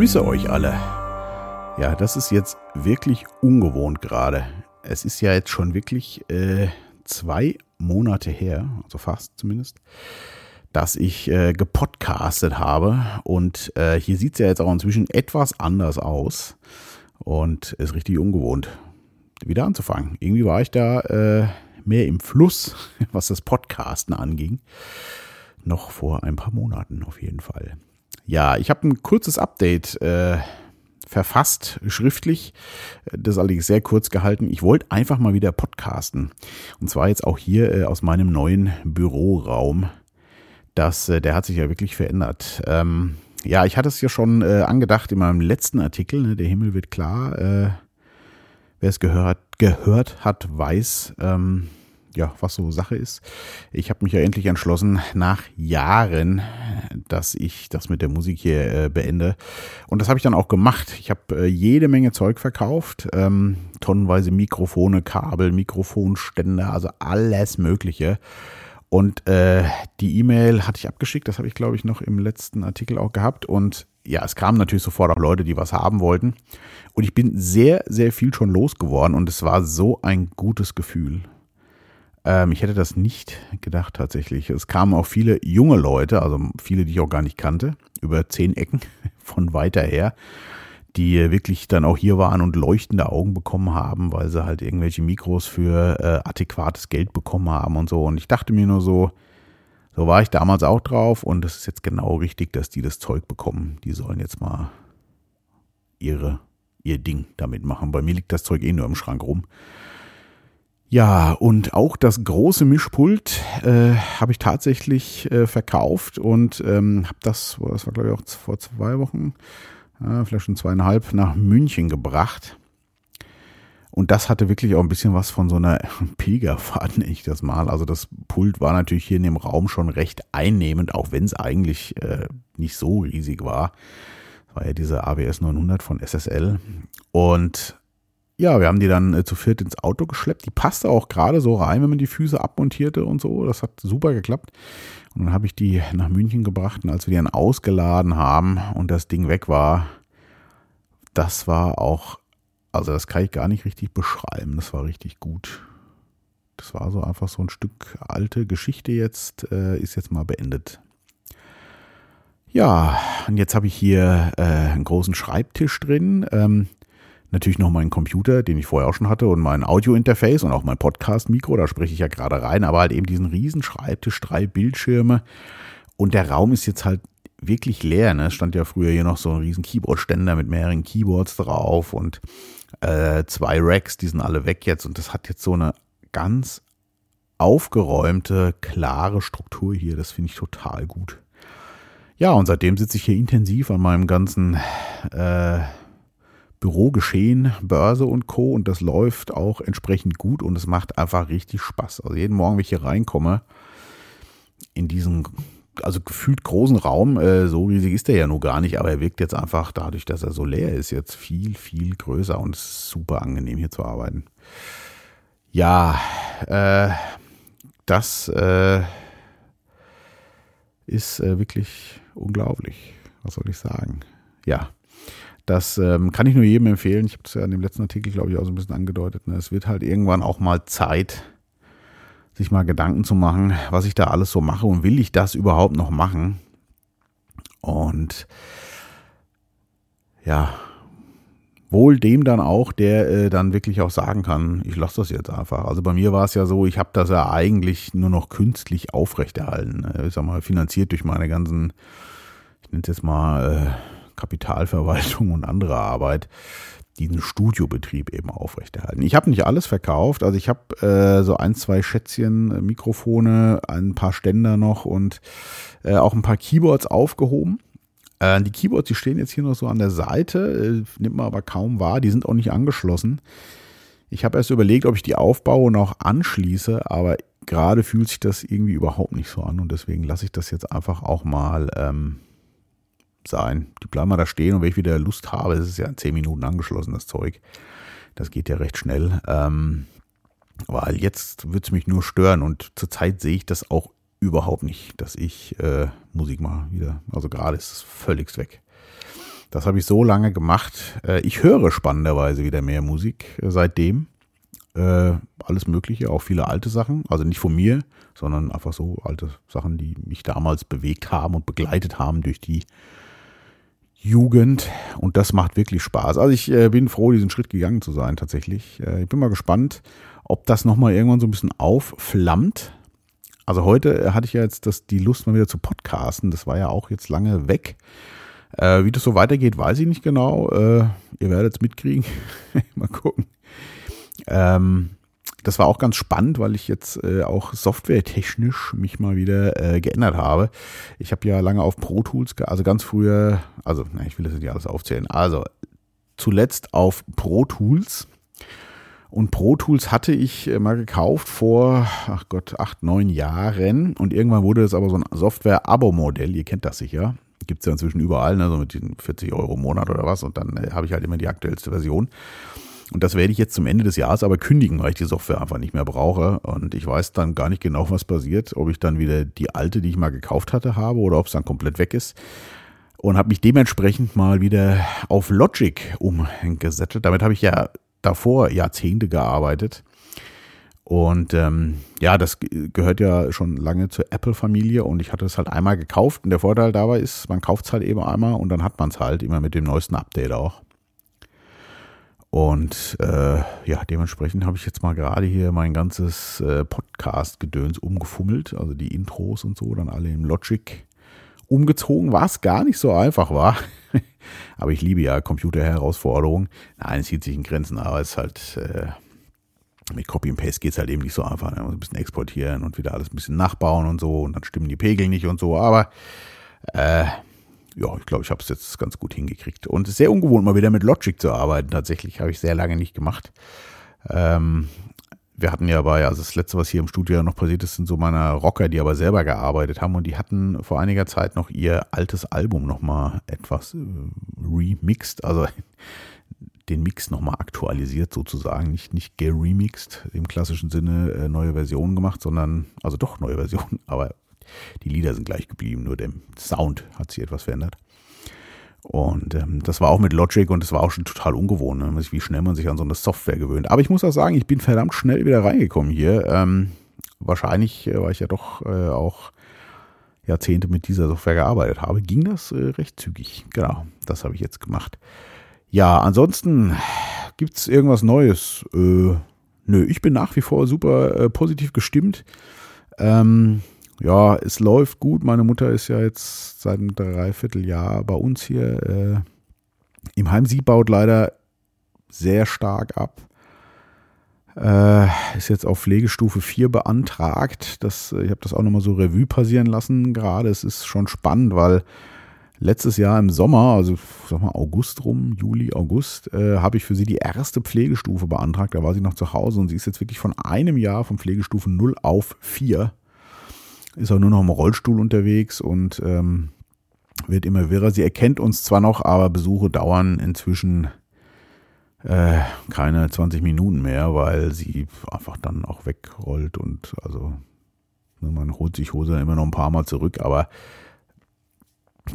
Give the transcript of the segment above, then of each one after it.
grüße euch alle. Ja, das ist jetzt wirklich ungewohnt gerade. Es ist ja jetzt schon wirklich äh, zwei Monate her, also fast zumindest, dass ich äh, gepodcastet habe. Und äh, hier sieht es ja jetzt auch inzwischen etwas anders aus und ist richtig ungewohnt, wieder anzufangen. Irgendwie war ich da äh, mehr im Fluss, was das Podcasten anging. Noch vor ein paar Monaten auf jeden Fall. Ja, ich habe ein kurzes Update äh, verfasst, schriftlich. Das ist allerdings sehr kurz gehalten. Ich wollte einfach mal wieder podcasten. Und zwar jetzt auch hier äh, aus meinem neuen Büroraum. Das, äh, der hat sich ja wirklich verändert. Ähm, ja, ich hatte es ja schon äh, angedacht in meinem letzten Artikel. Ne, der Himmel wird klar. Äh, wer es gehört, gehört hat, weiß. Ähm, ja, was so Sache ist. Ich habe mich ja endlich entschlossen, nach Jahren, dass ich das mit der Musik hier äh, beende. Und das habe ich dann auch gemacht. Ich habe äh, jede Menge Zeug verkauft, ähm, tonnenweise Mikrofone, Kabel, Mikrofonständer, also alles Mögliche. Und äh, die E-Mail hatte ich abgeschickt, das habe ich, glaube ich, noch im letzten Artikel auch gehabt. Und ja, es kamen natürlich sofort auch Leute, die was haben wollten. Und ich bin sehr, sehr viel schon losgeworden und es war so ein gutes Gefühl. Ähm, ich hätte das nicht gedacht tatsächlich. Es kamen auch viele junge Leute, also viele, die ich auch gar nicht kannte, über zehn Ecken von weiter her, die wirklich dann auch hier waren und leuchtende Augen bekommen haben, weil sie halt irgendwelche Mikros für äh, adäquates Geld bekommen haben und so. Und ich dachte mir nur so, so war ich damals auch drauf und es ist jetzt genau richtig, dass die das Zeug bekommen. Die sollen jetzt mal ihre, ihr Ding damit machen. Bei mir liegt das Zeug eh nur im Schrank rum. Ja, und auch das große Mischpult äh, habe ich tatsächlich äh, verkauft und ähm, habe das, das war glaube ich auch vor zwei Wochen, äh, vielleicht schon zweieinhalb, nach München gebracht. Und das hatte wirklich auch ein bisschen was von so einer Pilgerfahrt, nenne ich das mal. Also das Pult war natürlich hier in dem Raum schon recht einnehmend, auch wenn es eigentlich äh, nicht so riesig war. Das war ja diese AWS 900 von SSL. Und ja, wir haben die dann äh, zu viert ins Auto geschleppt. Die passte auch gerade so rein, wenn man die Füße abmontierte und so. Das hat super geklappt. Und dann habe ich die nach München gebracht und als wir die dann ausgeladen haben und das Ding weg war, das war auch, also das kann ich gar nicht richtig beschreiben. Das war richtig gut. Das war so einfach so ein Stück alte Geschichte jetzt, äh, ist jetzt mal beendet. Ja, und jetzt habe ich hier äh, einen großen Schreibtisch drin. Ähm, natürlich noch meinen Computer, den ich vorher auch schon hatte, und mein Audio-Interface und auch mein Podcast-Mikro, da spreche ich ja gerade rein, aber halt eben diesen riesen Schreibtisch, drei Bildschirme. Und der Raum ist jetzt halt wirklich leer. Ne? Es stand ja früher hier noch so ein riesen Keyboard-Ständer mit mehreren Keyboards drauf und äh, zwei Racks, die sind alle weg jetzt. Und das hat jetzt so eine ganz aufgeräumte, klare Struktur hier. Das finde ich total gut. Ja, und seitdem sitze ich hier intensiv an meinem ganzen äh, Bürogeschehen, Börse und Co. Und das läuft auch entsprechend gut und es macht einfach richtig Spaß. Also jeden Morgen, wenn ich hier reinkomme, in diesen, also gefühlt großen Raum, äh, so riesig ist der ja nur gar nicht, aber er wirkt jetzt einfach dadurch, dass er so leer ist, jetzt viel, viel größer und es ist super angenehm hier zu arbeiten. Ja, äh, das äh, ist äh, wirklich unglaublich. Was soll ich sagen? Ja. Das ähm, kann ich nur jedem empfehlen. Ich habe es ja in dem letzten Artikel, glaube ich, auch so ein bisschen angedeutet. Ne? Es wird halt irgendwann auch mal Zeit, sich mal Gedanken zu machen, was ich da alles so mache und will ich das überhaupt noch machen? Und ja, wohl dem dann auch, der äh, dann wirklich auch sagen kann, ich lasse das jetzt einfach. Also bei mir war es ja so, ich habe das ja eigentlich nur noch künstlich aufrechterhalten. Ne? Ich sag mal, finanziert durch meine ganzen, ich nenne es jetzt mal, äh, Kapitalverwaltung und andere Arbeit diesen Studiobetrieb eben aufrechterhalten. Ich habe nicht alles verkauft, also ich habe äh, so ein, zwei Schätzchen äh, Mikrofone, ein paar Ständer noch und äh, auch ein paar Keyboards aufgehoben. Äh, die Keyboards, die stehen jetzt hier noch so an der Seite, äh, nimmt man aber kaum wahr, die sind auch nicht angeschlossen. Ich habe erst überlegt, ob ich die aufbaue und auch anschließe, aber gerade fühlt sich das irgendwie überhaupt nicht so an und deswegen lasse ich das jetzt einfach auch mal ähm, sein. Die bleiben mal da stehen und wenn ich wieder Lust habe, es ist ja in zehn Minuten angeschlossen, das Zeug. Das geht ja recht schnell. Ähm, weil jetzt wird es mich nur stören und zurzeit sehe ich das auch überhaupt nicht, dass ich äh, Musik mache wieder. Also gerade ist es völlig weg. Das habe ich so lange gemacht. Äh, ich höre spannenderweise wieder mehr Musik äh, seitdem. Äh, alles Mögliche, auch viele alte Sachen. Also nicht von mir, sondern einfach so alte Sachen, die mich damals bewegt haben und begleitet haben durch die Jugend. Und das macht wirklich Spaß. Also ich bin froh, diesen Schritt gegangen zu sein tatsächlich. ich bin mal gespannt, ob das nochmal irgendwann so ein bisschen aufflammt. Also heute hatte ich ja jetzt das, die Lust mal wieder zu podcasten. Das war ja auch jetzt lange weg. Äh, wie das so weitergeht, weiß ich nicht genau. Äh, ihr werdet es mitkriegen. Mal gucken. Ähm, das war auch ganz spannend, weil ich jetzt äh, auch softwaretechnisch mich mal wieder äh, geändert habe. Ich habe ja lange auf Pro Tools, also ganz früher, also na, ich will das nicht alles aufzählen. Also zuletzt auf Pro Tools. Und Pro Tools hatte ich äh, mal gekauft vor, ach Gott, acht, neun Jahren. Und irgendwann wurde das aber so ein Software-Abo-Modell. Ihr kennt das sicher gibt es ja inzwischen überall, ne, so mit den 40 Euro im Monat oder was. Und dann äh, habe ich halt immer die aktuellste Version. Und das werde ich jetzt zum Ende des Jahres aber kündigen, weil ich die Software einfach nicht mehr brauche. Und ich weiß dann gar nicht genau, was passiert. Ob ich dann wieder die alte, die ich mal gekauft hatte, habe oder ob es dann komplett weg ist. Und habe mich dementsprechend mal wieder auf Logic umgesettelt. Damit habe ich ja davor Jahrzehnte gearbeitet. Und ähm, ja, das gehört ja schon lange zur Apple-Familie und ich hatte es halt einmal gekauft. Und der Vorteil dabei ist, man kauft es halt eben einmal und dann hat man es halt immer mit dem neuesten Update auch. Und äh, ja, dementsprechend habe ich jetzt mal gerade hier mein ganzes äh, Podcast-Gedöns umgefummelt, also die Intros und so, dann alle im Logic umgezogen, was gar nicht so einfach war. aber ich liebe ja Computer-Herausforderungen. Nein, es hielt sich in Grenzen, aber es ist halt. Äh, mit Copy and Paste geht es halt eben nicht so einfach. Ne? Ein bisschen exportieren und wieder alles ein bisschen nachbauen und so und dann stimmen die Pegel nicht und so. Aber äh, ja, ich glaube, ich habe es jetzt ganz gut hingekriegt. Und es ist sehr ungewohnt, mal wieder mit Logic zu arbeiten. Tatsächlich habe ich sehr lange nicht gemacht. Ähm, wir hatten ja bei, also das letzte, was hier im Studio noch passiert ist, sind so meine Rocker, die aber selber gearbeitet haben und die hatten vor einiger Zeit noch ihr altes Album nochmal etwas äh, remixed. Also den Mix nochmal aktualisiert sozusagen, nicht, nicht geremixed im klassischen Sinne, äh, neue Versionen gemacht, sondern, also doch neue Versionen, aber die Lieder sind gleich geblieben, nur der Sound hat sich etwas verändert. Und ähm, das war auch mit Logic und das war auch schon total ungewohnt, ne? wie schnell man sich an so eine Software gewöhnt. Aber ich muss auch sagen, ich bin verdammt schnell wieder reingekommen hier. Ähm, wahrscheinlich, äh, weil ich ja doch äh, auch Jahrzehnte mit dieser Software gearbeitet habe, ging das äh, recht zügig. Genau, das habe ich jetzt gemacht. Ja, ansonsten gibt es irgendwas Neues? Äh, nö, ich bin nach wie vor super äh, positiv gestimmt. Ähm, ja, es läuft gut. Meine Mutter ist ja jetzt seit einem Dreivierteljahr bei uns hier äh, im Heim. Sie baut leider sehr stark ab. Äh, ist jetzt auf Pflegestufe 4 beantragt. Das, ich habe das auch nochmal so Revue passieren lassen gerade. Es ist schon spannend, weil letztes Jahr im Sommer, also sag mal August rum, Juli, August, äh, habe ich für sie die erste Pflegestufe beantragt. Da war sie noch zu Hause und sie ist jetzt wirklich von einem Jahr von Pflegestufe 0 auf 4. Ist auch nur noch im Rollstuhl unterwegs und ähm, wird immer wirrer. Sie erkennt uns zwar noch, aber Besuche dauern inzwischen äh, keine 20 Minuten mehr, weil sie einfach dann auch wegrollt und also ne, man holt sich Hose immer noch ein paar Mal zurück, aber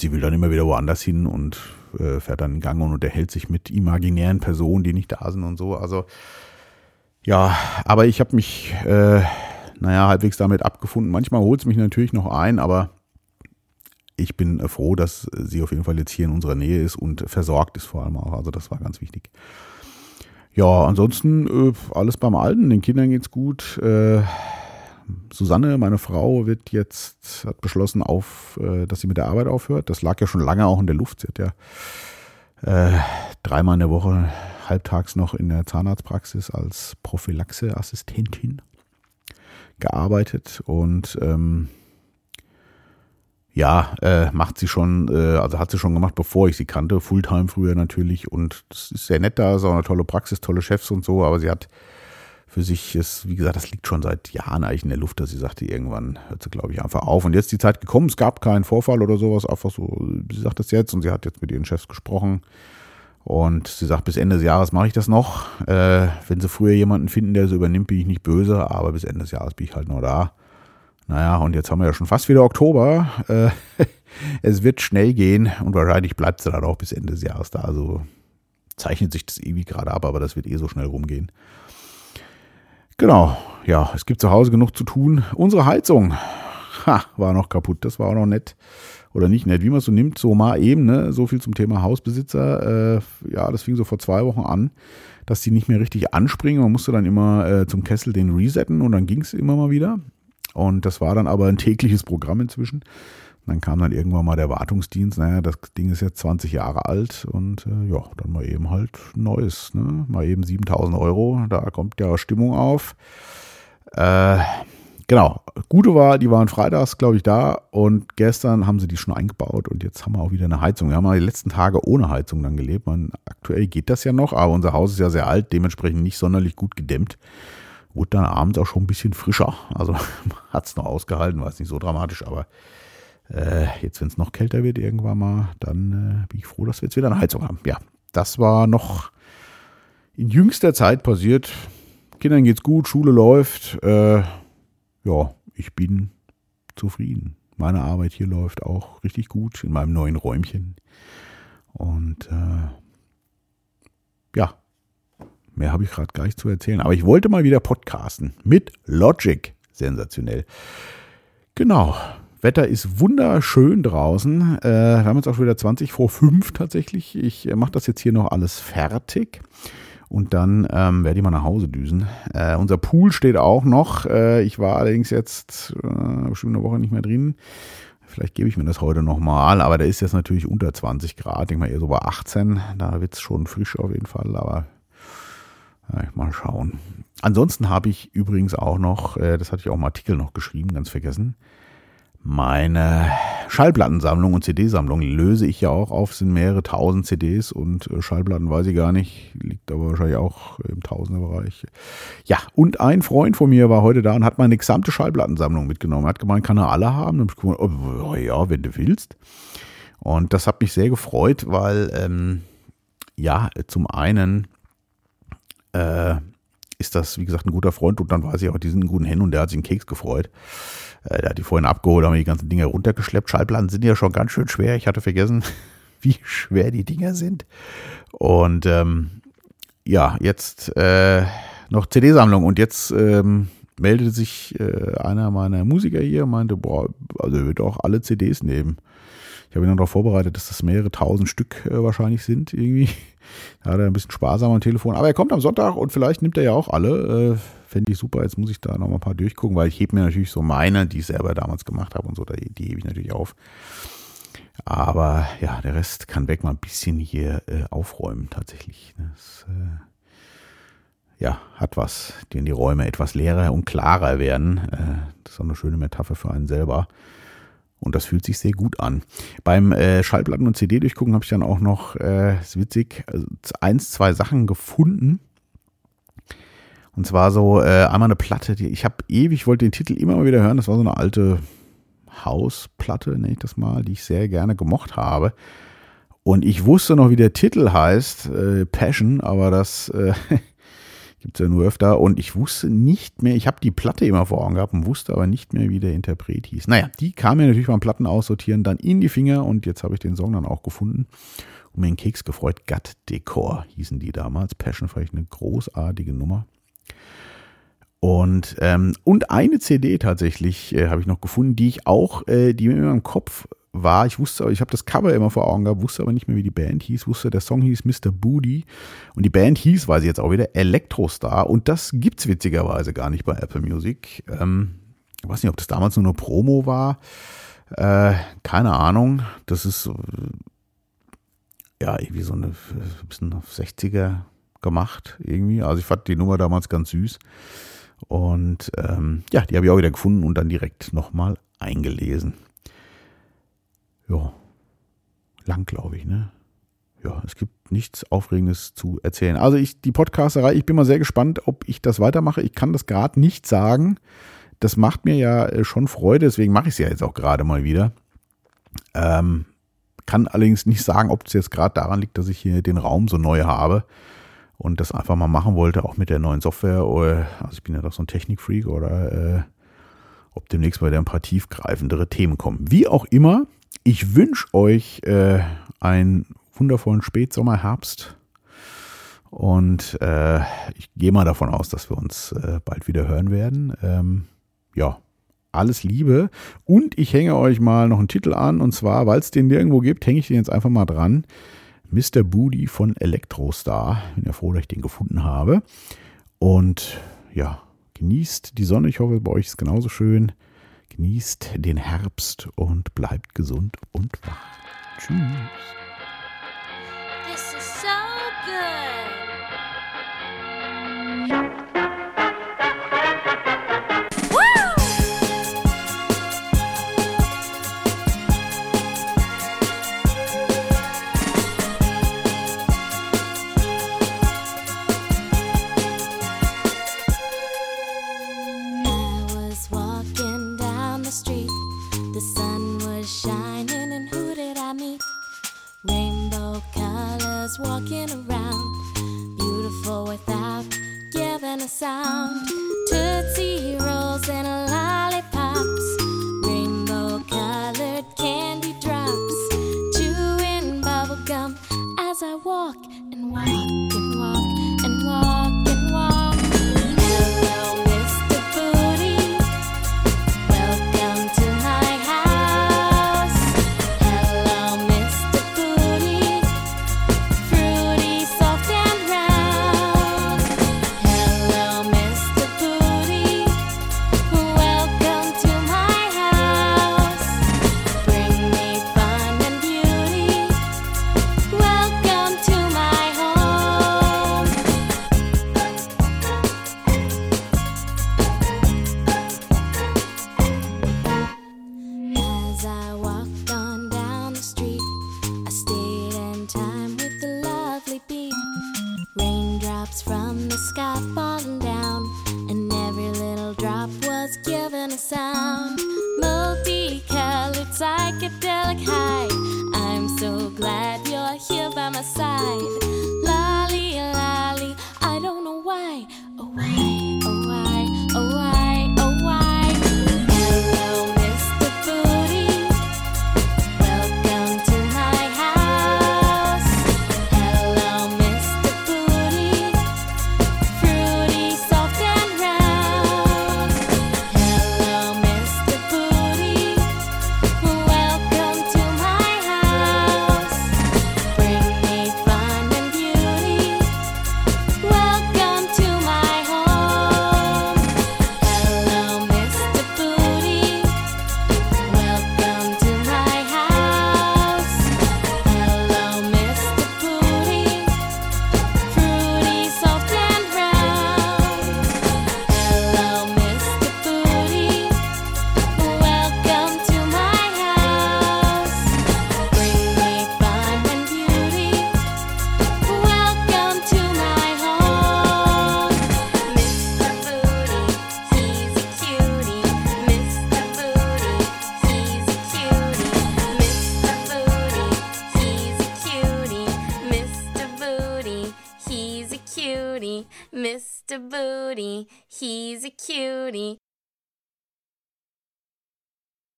sie will dann immer wieder woanders hin und äh, fährt dann in Gang und unterhält sich mit imaginären Personen, die nicht da sind und so. Also ja, aber ich habe mich, äh, naja, halbwegs damit abgefunden. Manchmal holt es mich natürlich noch ein, aber ich bin äh, froh, dass sie auf jeden Fall jetzt hier in unserer Nähe ist und versorgt ist vor allem auch. Also das war ganz wichtig. Ja, ansonsten äh, alles beim Alten. Den Kindern geht's gut. Äh, Susanne, meine Frau, wird jetzt, hat beschlossen, auf, äh, dass sie mit der Arbeit aufhört. Das lag ja schon lange auch in der Luft. Sie hat ja äh, dreimal in der Woche halbtags noch in der Zahnarztpraxis als Prophylaxe-Assistentin gearbeitet und ähm, ja, äh, macht sie schon, äh, also hat sie schon gemacht, bevor ich sie kannte, Fulltime früher natürlich und es ist sehr nett da, ist auch eine tolle Praxis, tolle Chefs und so, aber sie hat für sich ist, wie gesagt, das liegt schon seit Jahren eigentlich in der Luft, dass sie sagte, irgendwann hört sie, glaube ich, einfach auf. Und jetzt die Zeit gekommen, es gab keinen Vorfall oder sowas, einfach so, sie sagt das jetzt und sie hat jetzt mit ihren Chefs gesprochen. Und sie sagt, bis Ende des Jahres mache ich das noch. Äh, wenn sie früher jemanden finden, der sie übernimmt, bin ich nicht böse, aber bis Ende des Jahres bin ich halt noch da. Naja, und jetzt haben wir ja schon fast wieder Oktober. Äh, es wird schnell gehen und wahrscheinlich bleibt es dann auch bis Ende des Jahres da. Also zeichnet sich das irgendwie gerade ab, aber das wird eh so schnell rumgehen. Genau, ja, es gibt zu Hause genug zu tun. Unsere Heizung ha, war noch kaputt, das war auch noch nett. Oder nicht nett, wie man es so nimmt, so mal eben, ne? so viel zum Thema Hausbesitzer. Äh, ja, das fing so vor zwei Wochen an, dass die nicht mehr richtig anspringen. Man musste dann immer äh, zum Kessel den resetten und dann ging es immer mal wieder. Und das war dann aber ein tägliches Programm inzwischen. Dann kam dann irgendwann mal der Wartungsdienst, naja, das Ding ist jetzt 20 Jahre alt und äh, ja, dann mal eben halt Neues, ne? mal eben 7000 Euro, da kommt ja Stimmung auf. Äh, genau, Gute war, die waren freitags, glaube ich, da und gestern haben sie die schon eingebaut und jetzt haben wir auch wieder eine Heizung. Wir haben mal die letzten Tage ohne Heizung dann gelebt. Man, aktuell geht das ja noch, aber unser Haus ist ja sehr alt, dementsprechend nicht sonderlich gut gedämmt. Wurde dann abends auch schon ein bisschen frischer. Also hat es noch ausgehalten, war es nicht so dramatisch, aber äh, jetzt, wenn es noch kälter wird irgendwann mal, dann äh, bin ich froh, dass wir jetzt wieder eine Heizung haben. Ja, das war noch in jüngster Zeit passiert. Kindern geht's gut, Schule läuft. Äh, ja, ich bin zufrieden. Meine Arbeit hier läuft auch richtig gut in meinem neuen Räumchen. Und äh, ja, mehr habe ich gerade gar nicht zu erzählen. Aber ich wollte mal wieder podcasten mit Logic. Sensationell. Genau. Wetter ist wunderschön draußen. Äh, wir haben jetzt auch schon wieder 20 vor 5 tatsächlich. Ich äh, mache das jetzt hier noch alles fertig. Und dann ähm, werde ich mal nach Hause düsen. Äh, unser Pool steht auch noch. Äh, ich war allerdings jetzt äh, schon eine Woche nicht mehr drin. Vielleicht gebe ich mir das heute nochmal, aber der ist jetzt natürlich unter 20 Grad. Ich denke mal eher so bei 18. Da wird es schon frisch auf jeden Fall, aber ja, mal schauen. Ansonsten habe ich übrigens auch noch, äh, das hatte ich auch im Artikel noch geschrieben, ganz vergessen, meine Schallplattensammlung und CD-Sammlung löse ich ja auch auf, sind mehrere tausend CDs und äh, Schallplatten weiß ich gar nicht, liegt aber wahrscheinlich auch im Tausenderbereich. Ja, und ein Freund von mir war heute da und hat meine gesamte Schallplattensammlung mitgenommen. Er hat gemeint, kann er alle haben? Und ich gesagt, oh, ja, wenn du willst. Und das hat mich sehr gefreut, weil, ähm, ja, zum einen äh, ist das, wie gesagt, ein guter Freund und dann weiß ich auch, die sind einen guten Händen und der hat sich einen Keks gefreut. Äh, der hat die vorhin abgeholt, haben die ganzen Dinge runtergeschleppt. Schallplatten sind ja schon ganz schön schwer. Ich hatte vergessen, wie schwer die Dinger sind. Und ähm, ja, jetzt äh, noch CD-Sammlung und jetzt ähm, meldete sich äh, einer meiner Musiker hier und meinte, boah, also er wird auch alle CDs nehmen. Ich habe ihn dann darauf vorbereitet, dass das mehrere tausend Stück äh, wahrscheinlich sind irgendwie. Da hat er ein bisschen sparsam am Telefon. Aber er kommt am Sonntag und vielleicht nimmt er ja auch alle. Äh, Fände ich super. Jetzt muss ich da noch mal ein paar durchgucken, weil ich hebe mir natürlich so meine, die ich selber damals gemacht habe und so, die, die hebe ich natürlich auf. Aber ja, der Rest kann weg mal ein bisschen hier äh, aufräumen tatsächlich. Das äh, ja, hat was, denn die Räume etwas leerer und klarer werden. Äh, das ist auch eine schöne Metapher für einen selber. Und das fühlt sich sehr gut an. Beim äh, Schallplatten- und CD-Durchgucken habe ich dann auch noch, äh, ist witzig, also eins, zwei Sachen gefunden. Und zwar so äh, einmal eine Platte, die ich habe ewig, wollte den Titel immer mal wieder hören. Das war so eine alte Hausplatte, nenne ich das mal, die ich sehr gerne gemocht habe. Und ich wusste noch, wie der Titel heißt, äh, Passion, aber das äh, Gibt es ja nur öfter. Und ich wusste nicht mehr, ich habe die Platte immer vor Augen gehabt und wusste aber nicht mehr, wie der Interpret hieß. Naja, die kam mir natürlich beim Platten aussortieren dann in die Finger und jetzt habe ich den Song dann auch gefunden und mir einen Keks gefreut. Gut Decor hießen die damals. Passion vielleicht eine großartige Nummer. Und, ähm, und eine CD tatsächlich äh, habe ich noch gefunden, die ich auch, äh, die mir immer im Kopf war, ich wusste, ich habe das Cover immer vor Augen gehabt, wusste aber nicht mehr, wie die Band hieß, wusste, der Song hieß Mr. Booty und die Band hieß, weiß ich jetzt auch wieder, Electrostar und das gibt's witzigerweise gar nicht bei Apple Music. Ähm, ich weiß nicht, ob das damals nur eine Promo war, äh, keine Ahnung. Das ist äh, ja irgendwie so eine ein bisschen auf 60er gemacht irgendwie. Also ich fand die Nummer damals ganz süß. Und ähm, ja, die habe ich auch wieder gefunden und dann direkt nochmal eingelesen ja, lang, glaube ich, ne? Ja, es gibt nichts Aufregendes zu erzählen. Also ich, die Podcasterei, ich bin mal sehr gespannt, ob ich das weitermache. Ich kann das gerade nicht sagen. Das macht mir ja äh, schon Freude, deswegen mache ich es ja jetzt auch gerade mal wieder. Ähm, kann allerdings nicht sagen, ob es jetzt gerade daran liegt, dass ich hier den Raum so neu habe und das einfach mal machen wollte, auch mit der neuen Software. Also ich bin ja doch so ein Technikfreak oder äh, ob demnächst mal wieder ein paar tiefgreifendere Themen kommen. Wie auch immer, ich wünsche euch äh, einen wundervollen Spätsommer, Herbst. Und äh, ich gehe mal davon aus, dass wir uns äh, bald wieder hören werden. Ähm, ja, alles Liebe. Und ich hänge euch mal noch einen Titel an. Und zwar, weil es den nirgendwo gibt, hänge ich den jetzt einfach mal dran. Mr. Booty von Electrostar. Bin ja froh, dass ich den gefunden habe. Und ja, genießt die Sonne. Ich hoffe, bei euch ist es genauso schön. Genießt den Herbst und bleibt gesund und wach. Tschüss.